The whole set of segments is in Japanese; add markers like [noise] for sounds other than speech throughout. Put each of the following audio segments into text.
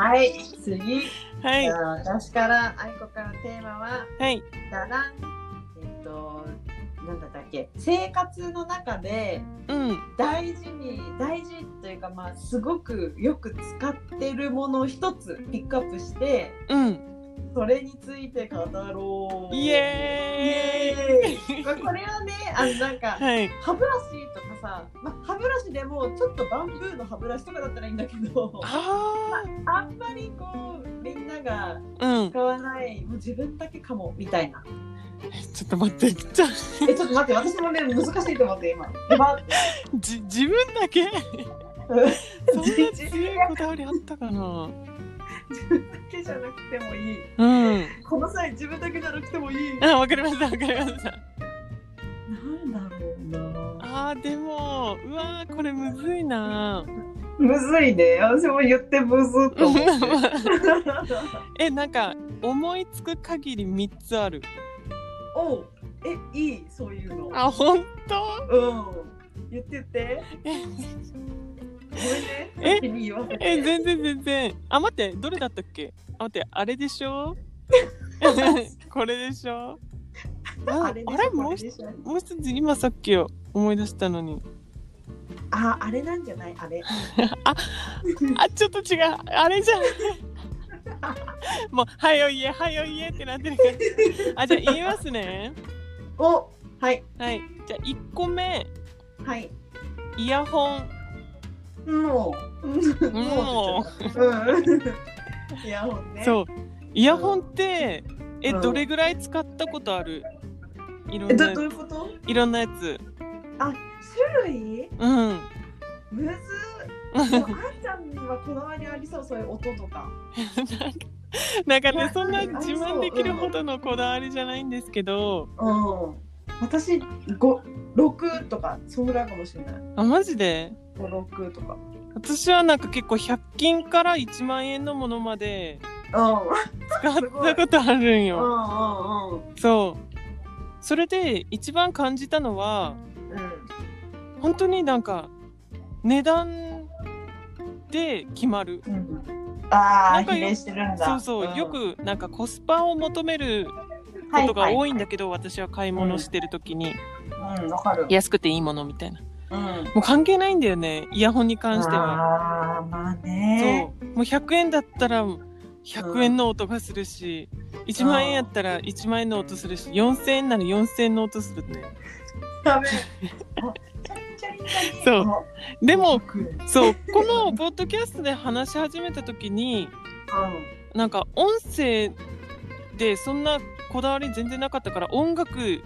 はい、次。はい。私から、愛子からテーマは、はい。だらん。えっと、なんだったっけ、生活の中でうん。大事に、大事というか、まあ、すごくよく使ってるものを一つピックアップして、うんそれについて語ろう。イイ。エーイ。まあこれはね、あの、なんか、はい。歯ブラシとかさ、まあ、歯ブラシでもちょっとバンブーの歯ブラシとかだったらいいんだけどああんまりこうみんなが使わないもう自分だけかもみたいな。ちょっと待ってじゃあえちょっと待って私もね難しいと思って今。じ自分だけ？そんな強いこだわりあったかな？自分だけじゃなくてもいい。うん。この際自分だけじゃなくてもいい。あわかりましたわかりました。なんだろうな。あーでもうわーこれむずいな。むずいね。私も言ってむずっと思って。[laughs] えなんか思いつく限り3つある。[laughs] おうえいいそういうの。あ本当？うん。言って言って [laughs] え？え全然全然。あ待ってどれだったっけ？あ待ってあ [laughs] れでしょ？これでしょ？ああれあれもうもう一つ今さっきよ思い出したのに。あ、あれなんじゃない？あれ。[laughs] あちょっと違う。あれじゃん。もう「はよ言えはよ言え」ってなってるからあじゃあ言いますね。お、はい、はい。じゃあ1個目。はい。イヤホンもう。もうん。イヤホンね。そうイヤホンってえうんどれぐらい使ったことあるいろ、んなどういうこと。いろんなやつあ、種類。うんむず。あんちゃんにはこだわりありそう、そういう音とか。なんかねそんな自慢できるほどのこだわりじゃないんですけどうん。私、五、六とか、そんぐらいかもしれない。あマジで？五、六とか。私はなんか結構100均から1万円のものまでうん。使ったことあるんうよん、うん、そうそれで一番感じたのはうん。本当になんか値段で決まるうん。うん。ああ、比例してるんだ。そうそう、んよ。くなんかコスパを求めることが多いんだけど、私は買い物してる時に、うん、わかる。安くていいものみたいな。うん。もう関係ないんだよね。イヤホンに関しては。ああ、まあね。そう。もう100円だったら100円の音がするし、1万円やったら1万円の音するし4000円なら4000円の音するね。[laughs] そう。あでもうん。そう。このポッドキャストで話し始めた時になんか音声でそんなこだわり全然なかったから音楽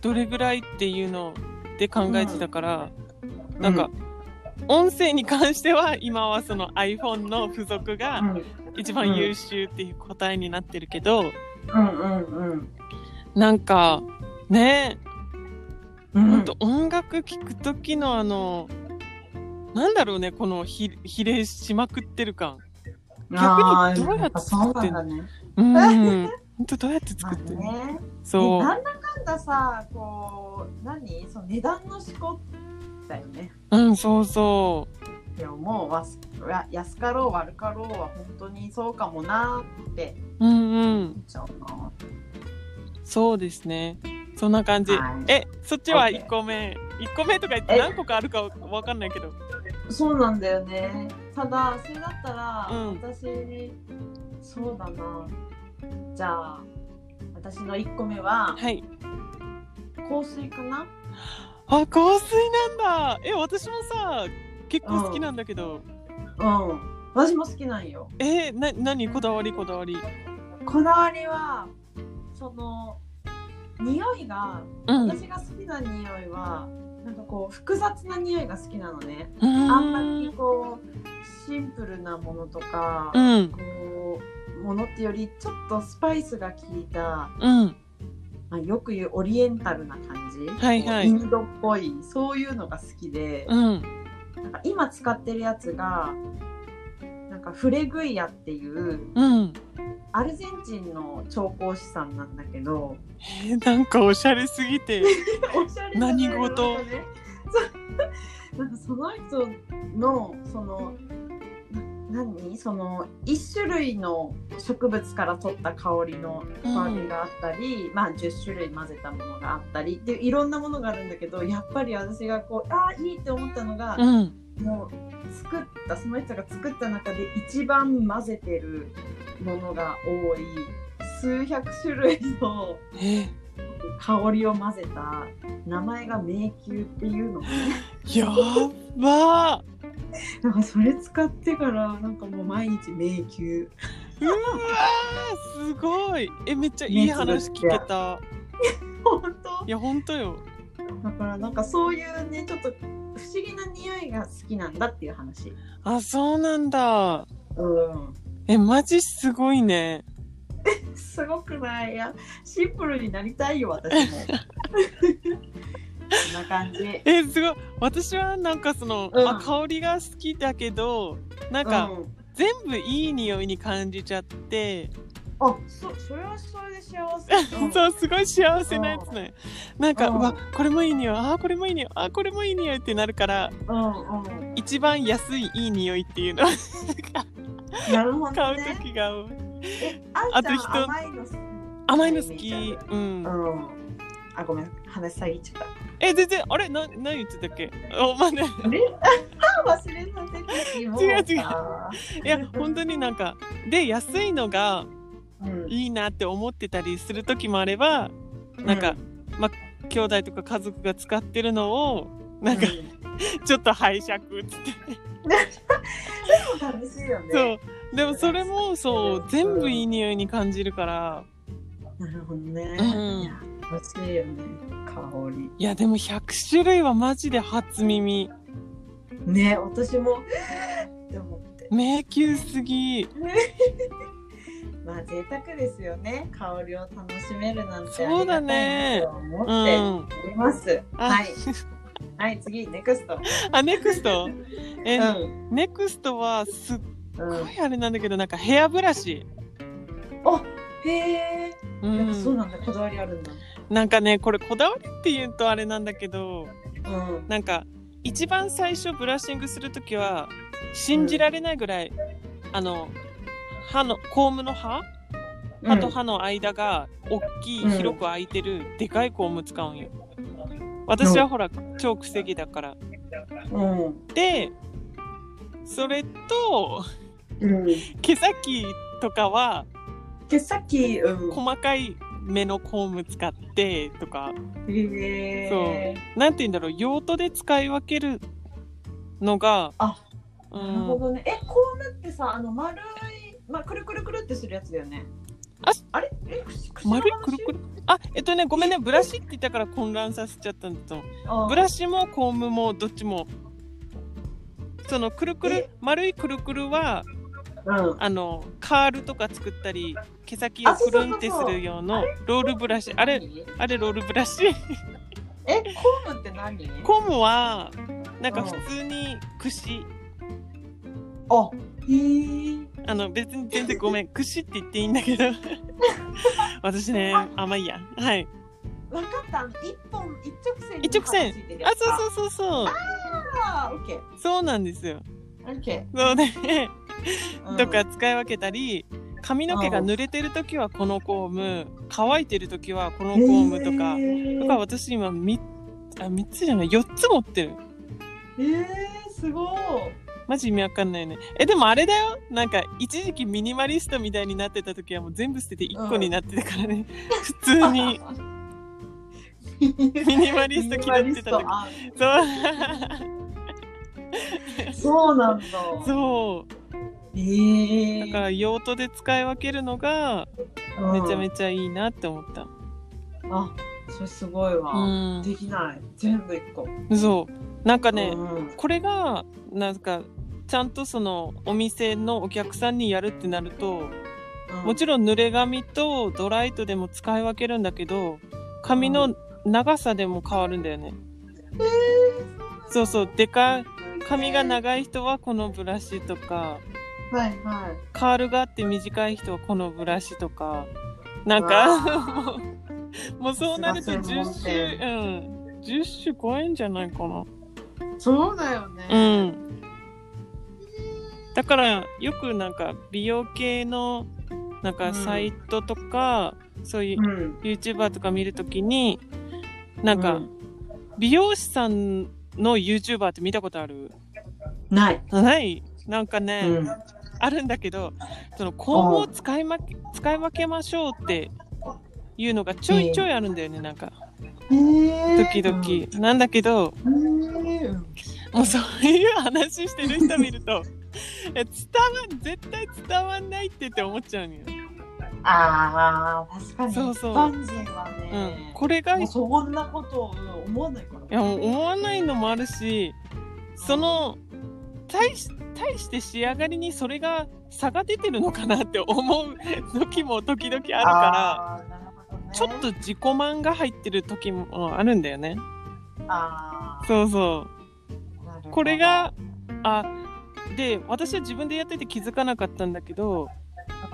どれぐらいっていうので考えてたから、なんか、音声に関しては今はその iPhone の付属がうん、一番優秀っていう答えになってるけど、うんうんうんなんかねうん。と音楽聴く時のあのなんだろうねこのひ比例しまくってる感。逆にどうやって作ってんの？そうなんだね。うんほんとどうやってまあ作ってんの、ね。そう。えなんだかんださ、こう、何？その値段の思考だよね。うんそうそでももうわすわ安かろう悪かろうは本当にそうかもなって。ううん。うん。そうですね。そんな感じ、はい。えそっちは OK 1個目。1個目とか言ってえ？何個かあるかわかんないけど。そうなんだよね。ただ、それだったら、うん。私、そうだな。じゃあ、私の1個目は、はい。香水かな？あ香水なんだ。え私もさ結構好きなんだけど、うん。私も好きなんよ。えな何？こだわり？こだわり。こだわりは、その、匂いが、うん。私が好きな匂いは、なんかこう、複雑な匂いが好きなのね。ああんまりこう、シンプルなものとか、うん。こう、ものってより、ちょっとスパイスが効いた、うん。まあ、よく言うオリエンタルな感じ、はいはい。インドっぽいそういうのが好きで、うん。なんか今使ってるやつがなんかフレグイアっていううん。アルゼンチンの調香師さんなんだけどえーなんかおしゃれすぎて。[laughs] おしゃれ何事？なんかね。そ [laughs] の人のそのな何？その1種類の植物から取った香りのパーティーがあったり、うん、まあ10種類混ぜたものがあったりでいろんなものがあるんだけどやっぱり私がこうああいいって思ったのが、うん、もう作ったその人が作った中で一番混ぜてるものが多い数百種類の香りを混ぜた名前が迷宮っていうのね。やば [laughs] なんかそれ使ってからなんかもう毎日迷宮。うわすごいえめっちゃいい話聞けた。[laughs] 本当？いや本当よ。だからなんかそういうねちょっと不思議な匂いが好きなんだっていう話。あそうなんだ。うん。えマジすごいね。[laughs] すごくないやシンプルになりたいよ私も。こんな感じ。えすごい。私はなんかその、うん、あ香りが好きだけどなんか、うん、全部いい匂いに感じちゃって。あそそれはそれで幸せ、うん、そうすごい幸せなやつね、なんか、うわこれもいい匂い。あこれもいい匂い。あこれもいい匂いってなるから、うんうん、一番安いいい匂いっていうの。[laughs] なるほど、ね、買う時が多い。あと人甘いの好き？甘いの好き。うん、うん、あごめん。話下げちゃったえ全然あれ？な何言ってたっけ？おまね忘れさせて違う違う。いや本当になんかで安いのがいいなって思ってたりする時もあれば、うん、なん。か、まあ兄弟とか家族が使ってるのをなんか、うん、[laughs] ちょっと拝借っつって。楽しいよね。そう。でもそれもそう全部いい匂いに感じるから。なるほどね、うん、いや楽しいよね香り。いやでも100種類はマジで初耳。ね私も。って思って。迷宮すぎ。[laughs] まあ贅沢ですよね。香りを楽しめるなんてそうだね。思っております、うん、はい。はい次。ネクスト。[laughs] あネクスト？え、うん、ネクストはすっごいあれなんだけど、なんかヘアブラシ。あへえ、うん、そうなんだ。こだわりあるんだ。なんかねこれこだわりって言うとあれなんだけど、うん、なんか一番最初ブラッシングする時は信じられないぐらい、うん、あの歯のコームの歯歯と歯の間が大きい、広く開いてるでかいコーム使うんよ。私はほら、超くせ毛だから。うん、でそれとうん、毛先とかは毛先、うん、細かい目のコーム使ってとか、へそう。なんて言うんだろう。用途で使い分けるのがあ、うん、なるほどね。えコームってさあの丸い、まあ、くるくるくるってするやつだよね。ああれ？え丸いくるくる？あえっとねごめんね。ブラシって言ったから混乱させちゃったんだとブラシもコームもどっちも。そのくるくる丸いくるくるはうん、あのカールとか作ったり毛先をくるんってする用のロールブラシ。あれ？あれロールブラシ？えコームって何？コームはなんか普通に串、あへえ。あの別に全然ごめん。[laughs] 串って言っていいんだけど。[laughs] 私ね甘いや。はい。分かった。一本一直線一直線。あそうそうそうそう。ああオッケー。そうなんですよ。オッケー。そうねとか使い分けたり、髪の毛が濡れてる時はこのコーム乾いてる時はこのコームとか、とか私今 3, あ3つじゃない4つ持ってる。えー、すごい。マジ意味わかんないね。えでもあれだよ。なんか一時期ミニマリストみたいになってた時はもう全部捨てて1個になってたからね、普通に。[laughs] ミニマリスト嫌ってた時。そう。そうなんだ。そうえー、だから用途で使い分けるのがめちゃめちゃいいなって思った。あそれすごいわ、うん、できない。全部一個。そう。なんかね、うん、これがなんかちゃんとそのお店のお客さんにやるってなると、うん、もちろん濡れ髪とドライトでも使い分けるんだけど髪の長さでも変わるんだよね、そうそう。でか髪が長い人はこのブラシとかはいはい。カールがあって短い人はこのブラシとか、なんか [laughs] もうそうなると10種、うん、10種超えんじゃないかな。そうだよね。うん。だからよくなんか美容系のなんかサイトとか、うん、そういう YouTuber とか見るときに、なんか、美容師さんの YouTuber って見たことある？ない。ない？なんかね、うん、あるんだけど、その今後使いま使い分けましょうっていうのがちょいちょいあるんだよね、なんか。時々。なんだけど、もうそういう話してる人見ると、伝わ絶対伝わんないってって思っちゃうのよ。ああ、確かに。そうそう。一般人はね、うん、これが。そんなことを思わないから、ね。いや、思わないのもあるし、その、対し対して仕上がりにそれが差が出てるのかなって思う時も時々あるから、ね、ちょっと自己満が入ってる時もあるんだよね。あそうそう。これが、あ、で、私は自分でやってて気づかなかったんだけど、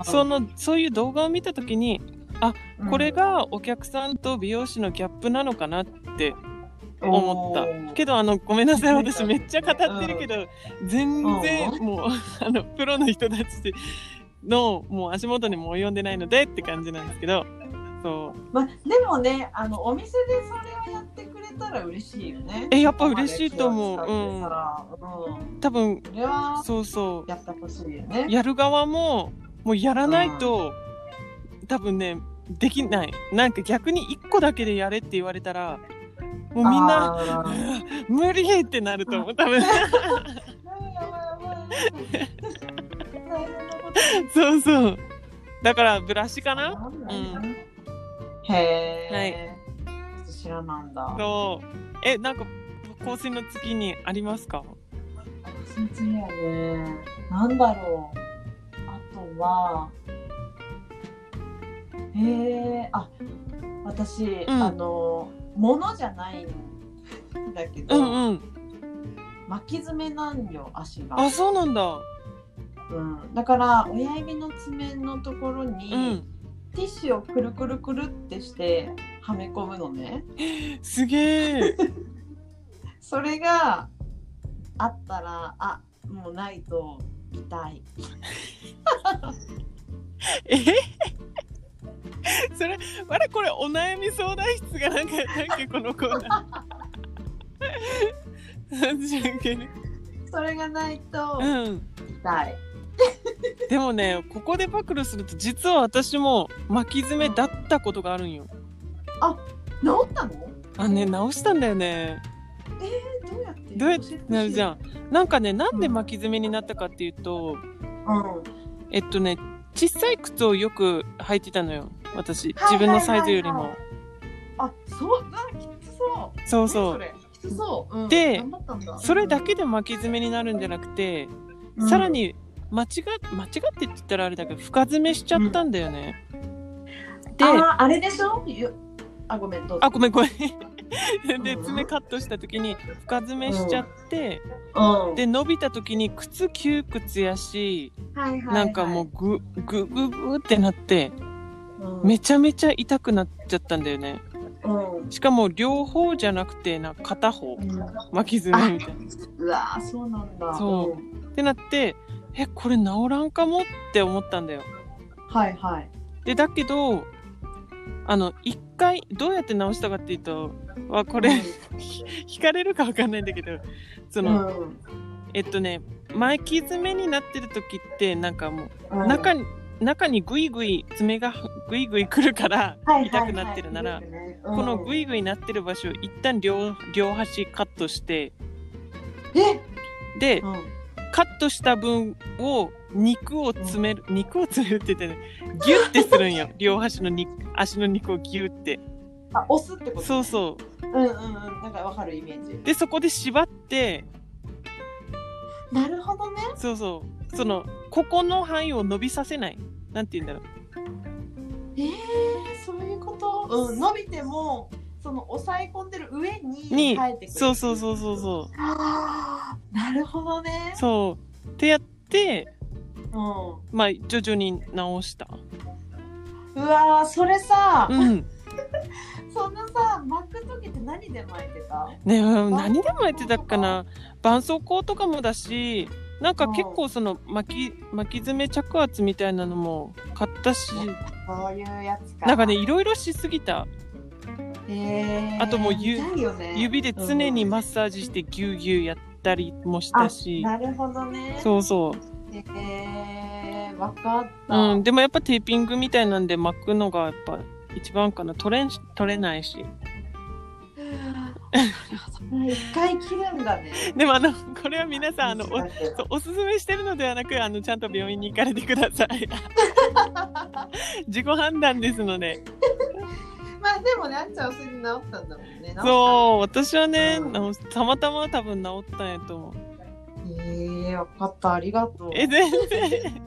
その、そういう動画を見た時に、あ、これがお客さんと美容師のギャップなのかなって思った。けどあのごめんなさい私めっちゃ語ってるけど、全然もう [laughs] あのプロの人たちのもう足元にも及んでないのでって感じなんですけどそう、まあ、でもねあのお店でそれをやってくれたら嬉しいよね。えやっぱ嬉しいと思う、うん、うん、多分そうそう。やってほしいよね。やる側ももうやらないと、うん、多分ねできない。なんか逆に1個だけでやれって言われたらもうみんな [laughs] 無理ってなると思う多分。[laughs] そうそう。だからブラシかな、うん、へえ、はい、知らなんだ。そう。えなんか香水の次にありますか？香水の次はね。なんだろうはへえあ私、うん、あのものじゃないんだけど、うんうん、巻き爪なんよ足が。あそうなんだ。うん、だから親指の爪のところに、うん、ティッシュをくるくるくるってしてはめ込むのね。[laughs] すげえ。[laughs] それがあったらあもうないと痛い。[laughs] え？[laughs] それあれこれお悩み相談室がなんかなんかこのコーナー。それがないと痛い、うん、でもねここで暴露すると実は私も巻き爪だったことがあるんよ。あ治ったの？あね治したんだよね。えー、やってどうやってなるじゃん。なんかねなんで巻き爪になったかっていうと、うん、えっとね小さい靴をよく履いてたのよ私。自分のサイズよりも、あそう。だきつそう。そうそう。きつそう、うん、でそれだけで巻き爪になるんじゃなくて、うん、さらに間違間違ってって言ったらあれだけど深爪しちゃったんだよね、うん、でああれでしょ？あごめんどうぞ。あごめんごめん [laughs] で爪カットした時に深爪しちゃって、うん、で伸びた時に靴窮屈やし、はいはいはい、なんかもうググググってなって、うん、めちゃめちゃ痛くなっちゃったんだよね。うん、しかも両方じゃなくてな片方、うん、巻き爪みたいな。うわそうなんだ。そう、ってなってえこれ治らんかもって思ったんだよ。はいはい。でだけどあの一回どうやって直したかっていうとはこれ、うん、[laughs] 引かれるかわかんないんだけどその、うん、えっとね巻き爪になってる時ってなんかもう、うん、中に中にグイグイ爪がグイグイくるから痛くなってるなら、このグイグイなってる場所を一旦両両端カットしてで、カットした分を肉を詰める、うん、肉を詰めるって言ってねギュッてするんよ。[laughs] 両端の肉足の肉をギュッて。あ押すってこと、ね、そうそう。うんうんうん。なんかわかるイメージ。でそこで縛って。なるほどね。そうそう。そのここの範囲を伸びさせない。なんて言うんだろう。えー、そういうこと？うん伸びてもその抑え込んでる上ににそうそうそうそうそう。あなるほどね。そう。ってやってうん。まあ徐々に直した。うわそれさ、うん、[laughs] そのさ巻く時って何で巻いてた？ね何で巻いてたかな。絆創膏とかもだしなんか結構その巻き巻き爪着圧みたいなのも買ったし。そういうやつか。なんかねいろいろしすぎた。へーあともうゆ痛いよね。指で常にマッサージしてギュウギュウやったりもしたし、なるほどね。そうそう。へえわかった、うん、でもやっぱテーピングみたいなんで巻くのがやっぱ一番かな。取れんし取れないし。一回切るんだね。[laughs] でもあのこれは皆さんあのおおすすめしてるのではなくあのちゃんと病院に行かれてください。[laughs] 自己判断ですので [laughs] まあでもねあんちゃんはそれで治ったんだもんね。そう私はね、うん。たまたま多分治ったんやと思う。うへえわかったありがとう。え全然。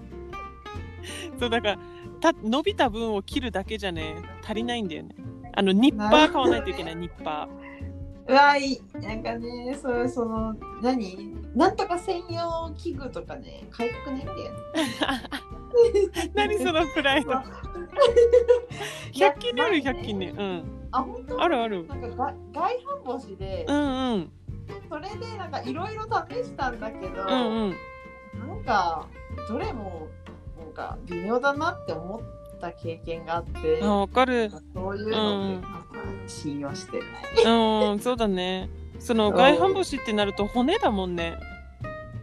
[laughs] そうだからた伸びた分を切るだけじゃね足りないんだよね。あのニッパー買わないといけないニッパうわいい。なんかねそれその何？なんとか専用器具とかね買いたくないんだよね。ー [laughs] [laughs] 何そのプライド？[laughs] 100均である100均でうん。あ本当？あるある。なんかが外反母趾で、うんうん。それでなんかいろいろ試したんだけど、うんうん。なんかどれもなんか微妙だなって思った経験があってあわかる。そういうのってなんか信用してない。うんそうだね。その外反母趾ってなると骨だもんね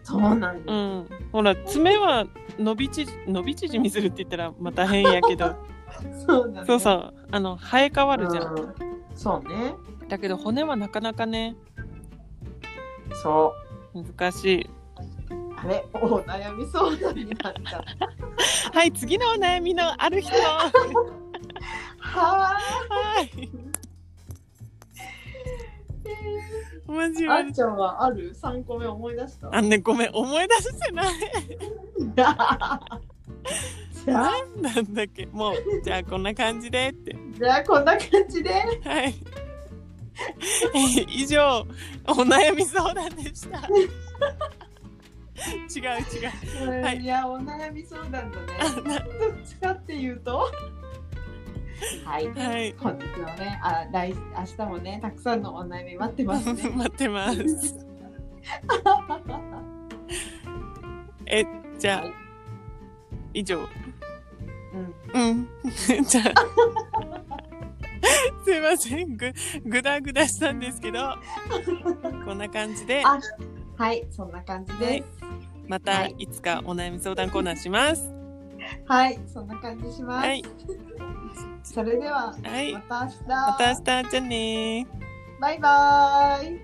そうなん。うん。ほら爪は伸びち伸び縮みするって言ったらまた変やけど。[laughs] そうだね。そうそう。あの生え変わるじゃん、うん。そうね。だけど骨はなかなかね。そ難しい。うあれ？お悩み相談になった。[laughs] はい次のお悩みのある人。[laughs] ははいマジい。あんちゃんはある？三個目思い出した？あんねごめん思い出せない何なんだっけ？もうじゃあこんな感じでってじゃあこんな感じで？はいえー [laughs] 以上お悩み相談でした [laughs] 違う違うはいいやお悩み相談だね。どっちかっていうと？はい。はい。本日はね、あ来明日もね、たくさんのお悩み待ってますね。[laughs] 待ってます。[laughs] えじゃあ、はい。以上。うん。うん。[laughs] じゃあ。すいません。ぐぐだぐだしたんですけど。こんな感じで。あはい、そんな感じはい。またはい。いつかお悩み相談コーナーします。はい、そんな感じします。はいそれでは、はいまた明日。また明日じゃあねーバイバーイ。